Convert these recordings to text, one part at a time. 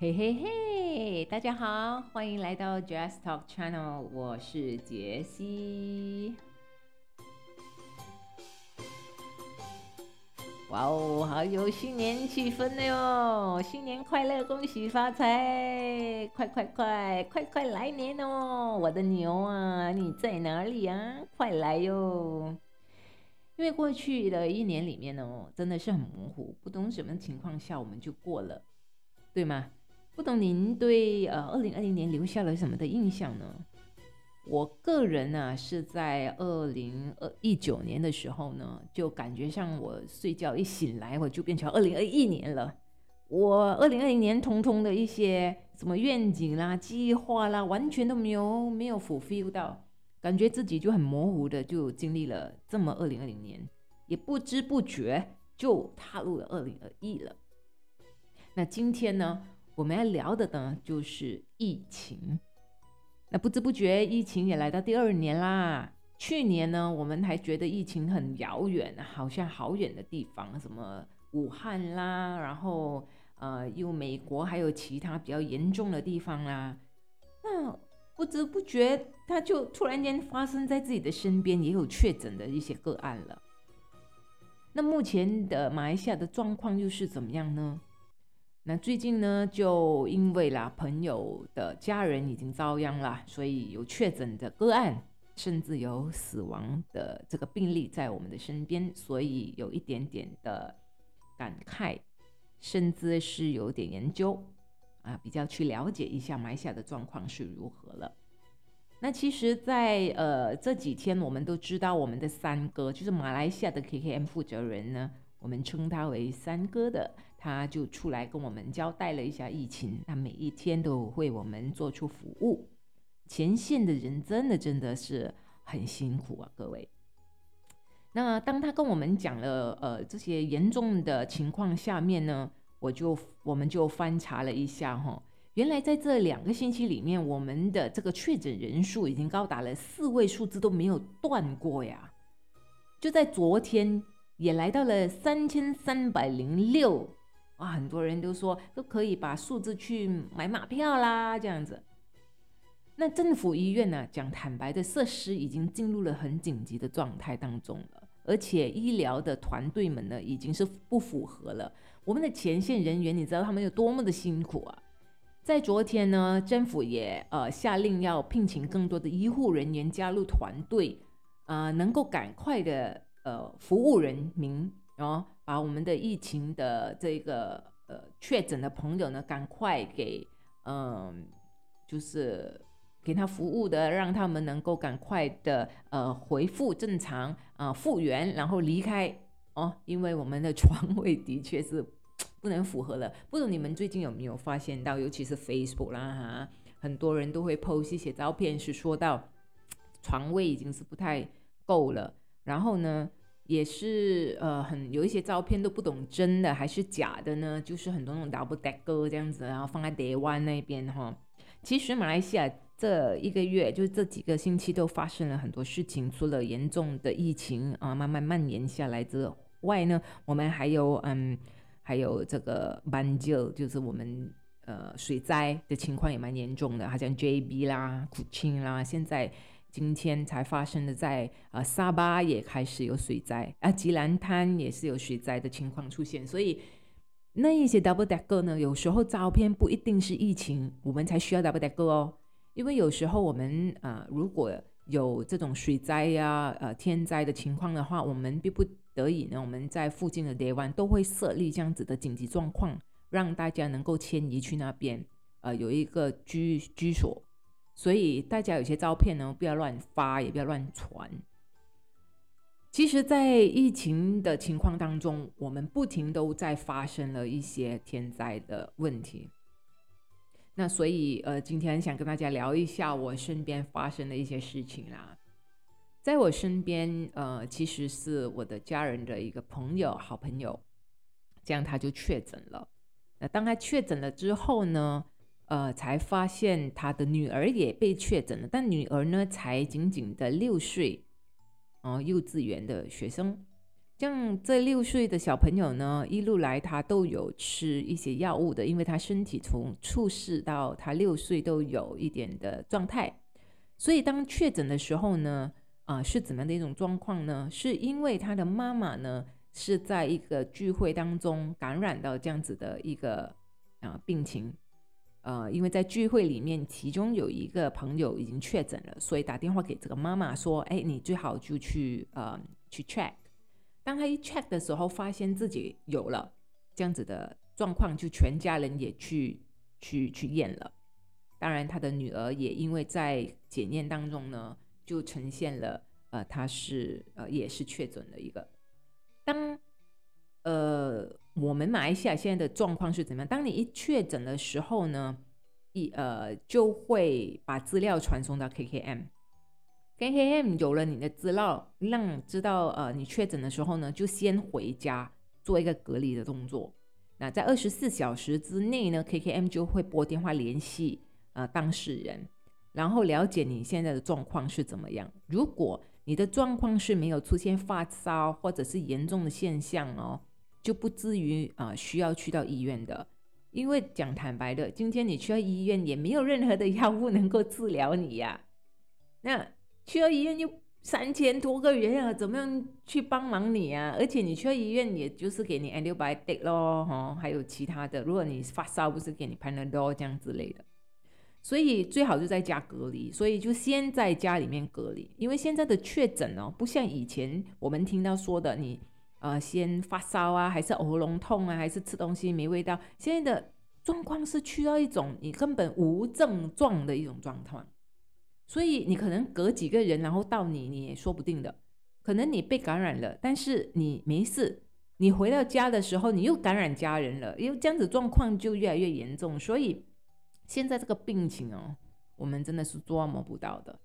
嘿嘿嘿，大家好，欢迎来到 Jazz Talk Channel，我是杰西。哇哦，好有新年气氛的哟！新年快乐，恭喜发财，快快快快快来年哦！我的牛啊，你在哪里啊？快来哟！因为过去的一年里面哦，真的是很模糊，不懂什么情况下我们就过了，对吗？不懂您对呃二零二零年留下了什么的印象呢？我个人呢是在二零二一九年的时候呢，就感觉像我睡觉一醒来，我就变成二零二一年了。我二零二零年通通的一些什么愿景啦、计划啦，完全都没有没有 fulfill 到，感觉自己就很模糊的就经历了这么二零二零年，也不知不觉就踏入了二零二一了。那今天呢？我们要聊的呢，就是疫情。那不知不觉，疫情也来到第二年啦。去年呢，我们还觉得疫情很遥远，好像好远的地方，什么武汉啦，然后呃，又美国还有其他比较严重的地方啦。那不知不觉，它就突然间发生在自己的身边，也有确诊的一些个案了。那目前的马来西亚的状况又是怎么样呢？那最近呢，就因为啦，朋友的家人已经遭殃了，所以有确诊的个案，甚至有死亡的这个病例在我们的身边，所以有一点点的感慨，甚至是有点研究啊，比较去了解一下埋下的状况是如何了。那其实，在呃这几天，我们都知道我们的三哥，就是马来西亚的 KKM 负责人呢。我们称他为三哥的，他就出来跟我们交代了一下疫情。他每一天都为我们做出服务，前线的人真的真的是很辛苦啊，各位。那当他跟我们讲了呃这些严重的情况下面呢，我就我们就翻查了一下哈，原来在这两个星期里面，我们的这个确诊人数已经高达了四位数字都没有断过呀，就在昨天。也来到了三千三百零六哇！很多人都说都可以把数字去买马票啦，这样子。那政府医院呢？讲坦白的，设施已经进入了很紧急的状态当中了，而且医疗的团队们呢，已经是不符合了。我们的前线人员，你知道他们有多么的辛苦啊！在昨天呢，政府也呃下令要聘请更多的医护人员加入团队，呃，能够赶快的。呃，服务人民，然后把我们的疫情的这个呃确诊的朋友呢，赶快给嗯，就是给他服务的，让他们能够赶快的呃恢复正常啊复原，然后离开哦，因为我们的床位的确是不能符合了。不知道你们最近有没有发现到，尤其是 Facebook 啦哈，很多人都会 post 一些照片，是说到床位已经是不太够了，然后呢？也是呃，很有一些照片都不懂真的还是假的呢，就是很多那种 double decker 这样子，然后放在台湾那边哈。其实马来西亚这一个月，就是这几个星期都发生了很多事情，除了严重的疫情啊慢慢蔓延下来之外呢，我们还有嗯，还有这个斑鸠，就是我们呃水灾的情况也蛮严重的，好像 JB 啦、古清啦，现在。今天才发生的，在呃沙巴也开始有水灾啊，吉兰滩也是有水灾的情况出现，所以那一些 double decker 呢，有时候照片不一定是疫情，我们才需要 double decker 哦，因为有时候我们啊，如果有这种水灾呀、呃天灾的情况的话，我们逼不得已呢，我们在附近的台湾都会设立这样子的紧急状况，让大家能够迁移去那边，呃，有一个居居所。所以大家有些照片呢，不要乱发，也不要乱传。其实，在疫情的情况当中，我们不停都在发生了一些天灾的问题。那所以，呃，今天想跟大家聊一下我身边发生的一些事情啦。在我身边，呃，其实是我的家人的一个朋友，好朋友，这样他就确诊了。那当他确诊了之后呢？呃，才发现他的女儿也被确诊了，但女儿呢才仅仅的六岁，哦，幼稚园的学生。像这六岁的小朋友呢，一路来他都有吃一些药物的，因为他身体从出世到他六岁都有一点的状态，所以当确诊的时候呢，啊是怎么样的一种状况呢？是因为他的妈妈呢是在一个聚会当中感染到这样子的一个啊病情，呃，因为在聚会里面，其中有一个朋友已经确诊了，所以打电话给这个妈妈说：“哎，你最好就去呃去 check。”当他一 check 的时候，发现自己有了这样子的状况，就全家人也去去去验了。当然，他的女儿也因为在检验当中呢，就呈现了呃，他是呃也是确诊的一个。当呃我们马来西亚现在的状况是怎么样？当你一确诊的时候呢，一呃就会把资料传送到 KKM。KKM 有了你的资料，让知道呃你确诊的时候呢，就先回家做一个隔离的动作。那在二十四小时之内呢，KKM 就会拨电话联系呃当事人，然后了解你现在的状况是怎么样。如果你的状况是没有出现发烧或者是严重的现象哦，就不至于啊需要去到医院的。因为讲坦白的，今天你去到医院也没有任何的药物能够治疗你呀。那去到医院又三千多个人啊，怎么样去帮忙你啊？而且你去到医院，也就是给你 antibiotic 咯，哈，还有其他的。如果你发烧，不是给你 Panadol 这样之类的。所以最好就在家隔离。所以就先在家里面隔离，因为现在的确诊哦，不像以前我们听到说的，你呃先发烧啊，还是喉咙痛啊，还是吃东西没味道。现在的状况是去到一种你根本无症状的一种状况。所以你可能隔几个人，然后到你，你也说不定的。可能你被感染了，但是你没事。你回到家的时候，你又感染家人了，因为这样子状况就越来越严重。所以现在这个病情哦，我们真的是捉摸不到的，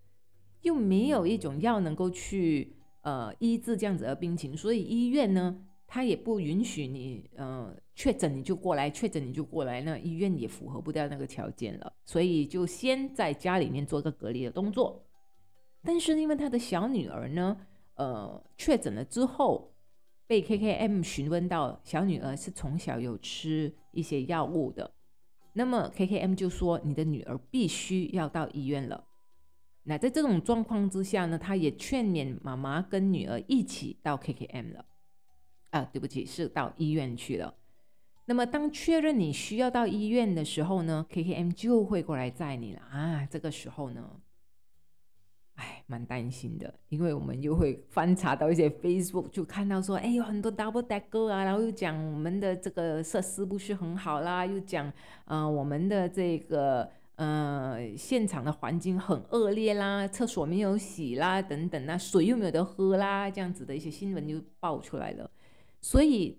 又没有一种药能够去呃医治这样子的病情，所以医院呢。他也不允许你，呃，确诊你就过来，确诊你就过来，那医院也符合不掉那个条件了，所以就先在家里面做个隔离的动作。但是因为他的小女儿呢，呃，确诊了之后，被 KKM 询问到小女儿是从小有吃一些药物的，那么 KKM 就说你的女儿必须要到医院了。那在这种状况之下呢，他也劝勉妈妈跟女儿一起到 KKM 了。啊，对不起，是到医院去了。那么，当确认你需要到医院的时候呢，KKM 就会过来载你了啊。这个时候呢，哎，蛮担心的，因为我们又会翻查到一些 Facebook，就看到说，哎，有很多 double decker 啊，然后又讲我们的这个设施不是很好啦，又讲，呃，我们的这个呃现场的环境很恶劣啦，厕所没有洗啦，等等啊，水又没有得喝啦，这样子的一些新闻就爆出来了。所以，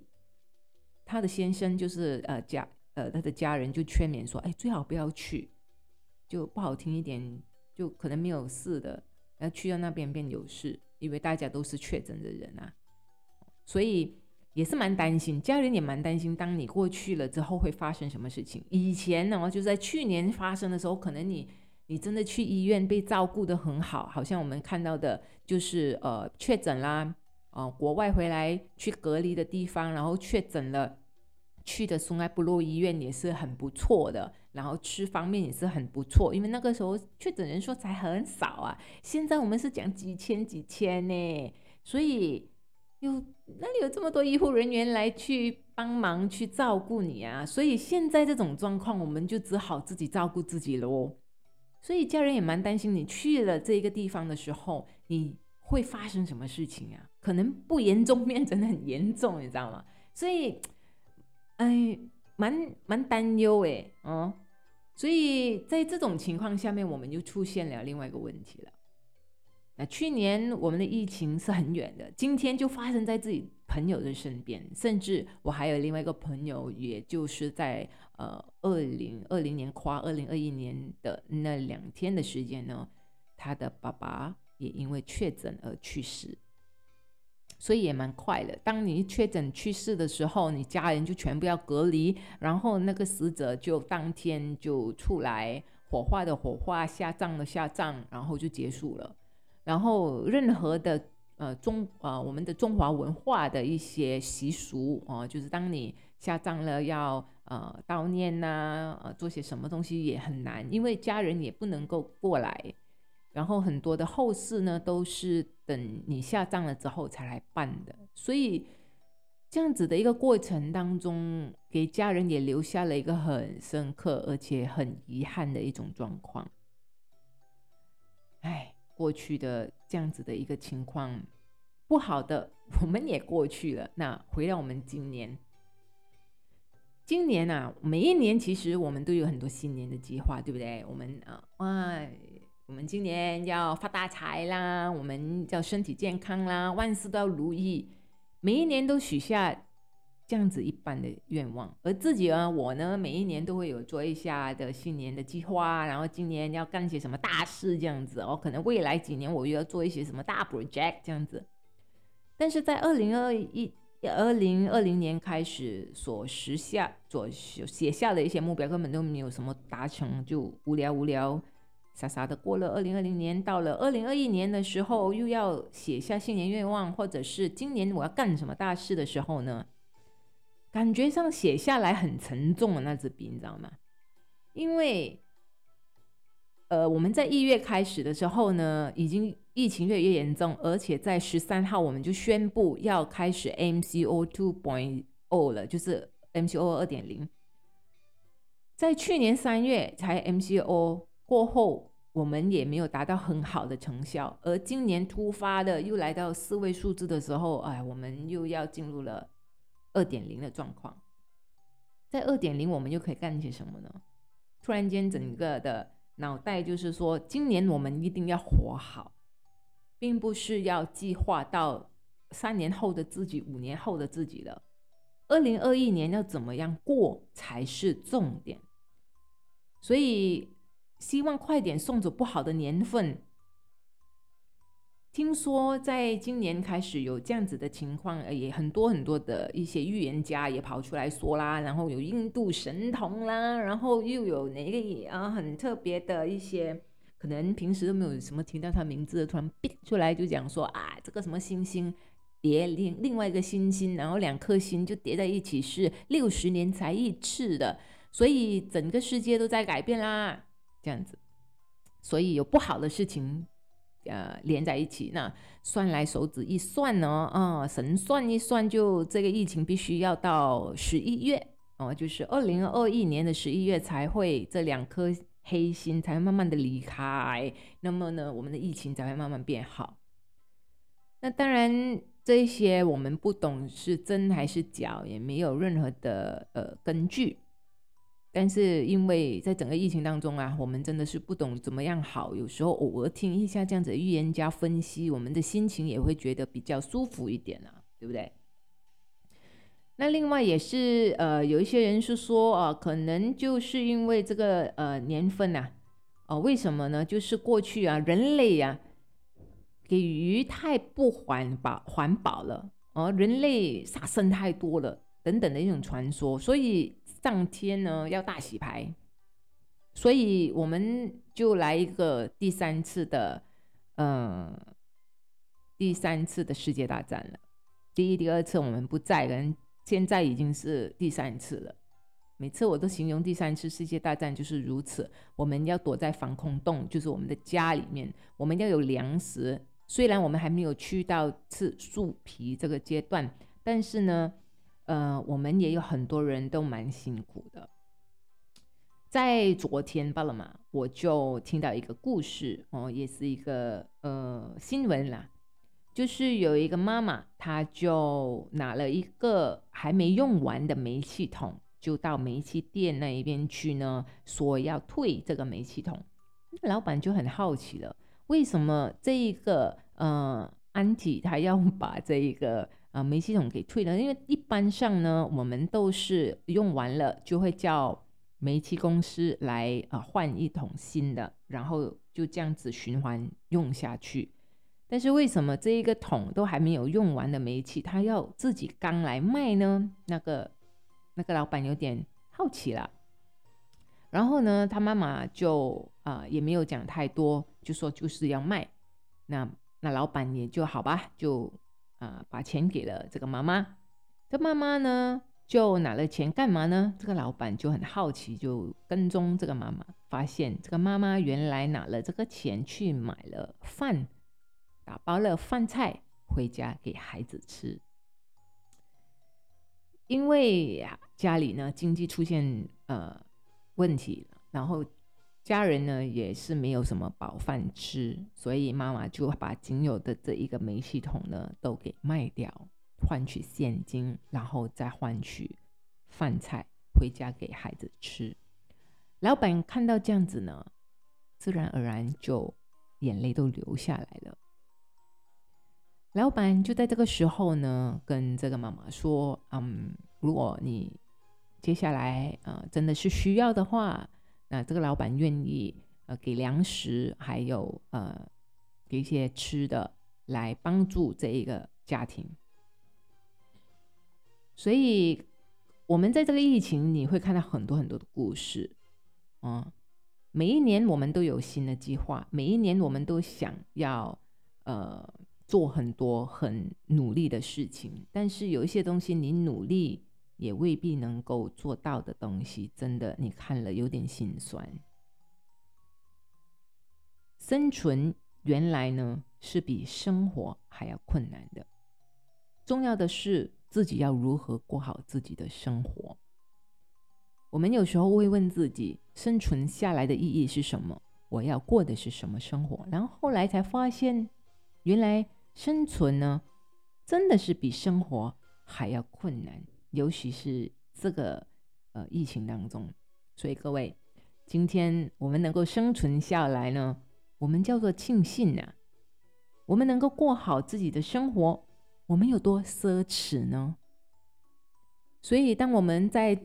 他的先生就是呃家呃他的家人就劝勉说，哎，最好不要去，就不好听一点，就可能没有事的，要去到那边便有事，因为大家都是确诊的人啊，所以也是蛮担心，家人也蛮担心，当你过去了之后会发生什么事情。以前呢，就在去年发生的时候，可能你你真的去医院被照顾的很好，好像我们看到的就是呃确诊啦。哦，国外回来去隔离的地方，然后确诊了，去的松爱布洛医院也是很不错的，然后吃方面也是很不错，因为那个时候确诊人数才很少啊，现在我们是讲几千几千呢，所以有哪里有这么多医护人员来去帮忙去照顾你啊？所以现在这种状况，我们就只好自己照顾自己喽。所以家人也蛮担心你去了这一个地方的时候，你。会发生什么事情啊？可能不严重变成很严重，你知道吗？所以，哎，蛮蛮担忧哎，哦，所以在这种情况下面，我们就出现了另外一个问题了。那去年我们的疫情是很远的，今天就发生在自己朋友的身边，甚至我还有另外一个朋友，也就是在呃二零二零年跨二零二一年的那两天的时间呢，他的爸爸。也因为确诊而去世，所以也蛮快的。当你确诊去世的时候，你家人就全部要隔离，然后那个死者就当天就出来火化的火化，下葬的下葬，然后就结束了。然后任何的呃中呃我们的中华文化的一些习俗哦，就是当你下葬了要呃悼念呐，呃做些什么东西也很难，因为家人也不能够过来，然后很多的后事呢都是等你下葬了之后才来办的，所以这样子的一个过程当中，给家人也留下了一个很深刻而且很遗憾的一种状况。过去的这样子的一个情况，不好的我们也过去了。那回到我们今年，今年啊，每一年其实我们都有很多新年的计划，对不对？我们啊，哇，我们今年要发大财啦，我们要身体健康啦，万事都要如意，每一年都许下。这样子一般的愿望，而自己呢，我呢，每一年都会有做一下的新年的计划，然后今年要干些什么大事这样子哦，可能未来几年我又要做一些什么大 project 这样子。但是在二零二一二零二零年开始所实下所写下的一些目标，根本都没有什么达成，就无聊无聊傻傻的过了二零二零年。到了二零二一年的时候，又要写下新年愿望，或者是今年我要干什么大事的时候呢？感觉上写下来很沉重的那支笔，你知道吗？因为，呃，我们在一月开始的时候呢，已经疫情越来越严重，而且在十三号我们就宣布要开始 MCO two point o 了，就是 MCO 二点零。在去年三月才 MCO 过后，我们也没有达到很好的成效，而今年突发的又来到四位数字的时候，哎，我们又要进入了。二点零的状况，在二点零我们又可以干些什么呢？突然间，整个的脑袋就是说，今年我们一定要活好，并不是要计划到三年后的自己、五年后的自己了。二零二一年要怎么样过才是重点，所以希望快点送走不好的年份。听说在今年开始有这样子的情况，也很多很多的一些预言家也跑出来说啦，然后有印度神童啦，然后又有哪个啊很特别的一些，可能平时都没有什么听到他名字，突然变出来就讲说啊，这个什么星星叠另另外一个星星，然后两颗星就叠在一起是六十年才一次的，所以整个世界都在改变啦，这样子，所以有不好的事情。呃，连在一起，那算来手指一算呢，啊，神算一算，就这个疫情必须要到十一月哦，就是二零二一年的十一月才会这两颗黑心才会慢慢的离开，那么呢，我们的疫情才会慢慢变好。那当然，这些我们不懂是真还是假，也没有任何的呃根据。但是因为在整个疫情当中啊，我们真的是不懂怎么样好。有时候偶尔听一下这样子的预言家分析，我们的心情也会觉得比较舒服一点啊，对不对？那另外也是呃，有一些人是说啊，可能就是因为这个呃年份呐，哦，为什么呢？就是过去啊，人类呀给鱼太不环保环保了，哦，人类杀生太多了等等的一种传说，所以。上天呢要大洗牌，所以我们就来一个第三次的，嗯，第三次的世界大战了。第一、第二次我们不在，人现在已经是第三次了。每次我都形容第三次世界大战就是如此。我们要躲在防空洞，就是我们的家里面，我们要有粮食。虽然我们还没有去到吃树皮这个阶段，但是呢。呃，我们也有很多人都蛮辛苦的。在昨天罢了嘛，我就听到一个故事哦，也是一个呃新闻啦，就是有一个妈妈，她就拿了一个还没用完的煤气桶，就到煤气店那一边去呢，说要退这个煤气桶。老板就很好奇了，为什么这一个呃安吉他要把这一个。啊，煤气桶给退了，因为一般上呢，我们都是用完了就会叫煤气公司来啊换一桶新的，然后就这样子循环用下去。但是为什么这一个桶都还没有用完的煤气，他要自己刚来卖呢？那个那个老板有点好奇了。然后呢，他妈妈就啊也没有讲太多，就说就是要卖。那那老板也就好吧，就啊把钱给了这个妈妈。这妈妈呢，就拿了钱干嘛呢？这个老板就很好奇，就跟踪这个妈妈，发现这个妈妈原来拿了这个钱去买了饭，打包了饭菜回家给孩子吃。因为呀，家里呢经济出现呃问题，然后家人呢也是没有什么饱饭吃，所以妈妈就把仅有的这一个煤气桶呢都给卖掉，换取现金，然后再换取饭菜回家给孩子吃。老板看到这样子呢，自然而然就眼泪都流下来了。老板就在这个时候呢，跟这个妈妈说：“嗯，如果你接下来呃真的是需要的话，那这个老板愿意呃给粮食，还有呃给一些吃的来帮助这一个家庭。所以，我们在这个疫情，你会看到很多很多的故事，嗯，每一年我们都有新的计划，每一年我们都想要呃。”做很多很努力的事情，但是有一些东西你努力也未必能够做到的东西，真的你看了有点心酸。生存原来呢是比生活还要困难的，重要的是自己要如何过好自己的生活。我们有时候会问自己，生存下来的意义是什么？我要过的是什么生活？然后后来才发现，原来。生存呢，真的是比生活还要困难，尤其是这个呃疫情当中。所以各位，今天我们能够生存下来呢，我们叫做庆幸呐。我们能够过好自己的生活，我们有多奢侈呢？所以，当我们在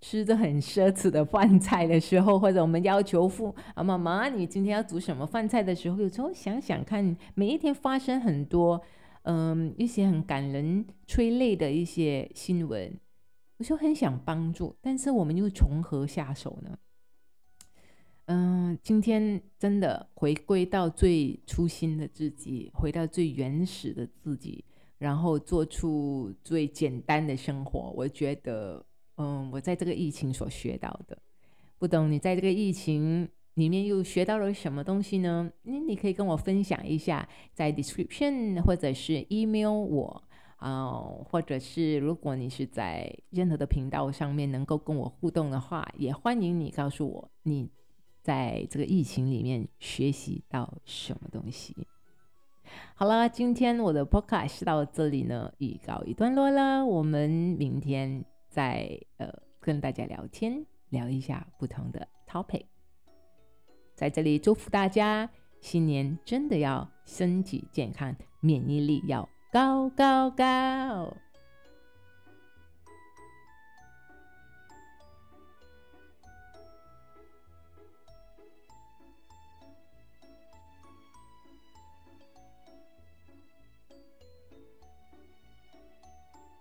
吃着很奢侈的饭菜的时候，或者我们要求父啊妈妈，你今天要煮什么饭菜的时候，有时候想想看，每一天发生很多，嗯，一些很感人、催泪的一些新闻，我就很想帮助，但是我们又从何下手呢？嗯，今天真的回归到最初心的自己，回到最原始的自己，然后做出最简单的生活，我觉得。嗯，我在这个疫情所学到的，不懂你在这个疫情里面又学到了什么东西呢？你你可以跟我分享一下，在 description 或者是 email 我啊，或者是如果你是在任何的频道上面能够跟我互动的话，也欢迎你告诉我你在这个疫情里面学习到什么东西。好了，今天我的 podcast 到这里呢，已告一段落了，我们明天。再呃跟大家聊天，聊一下不同的 topic，在这里祝福大家新年真的要身体健康，免疫力要高高高。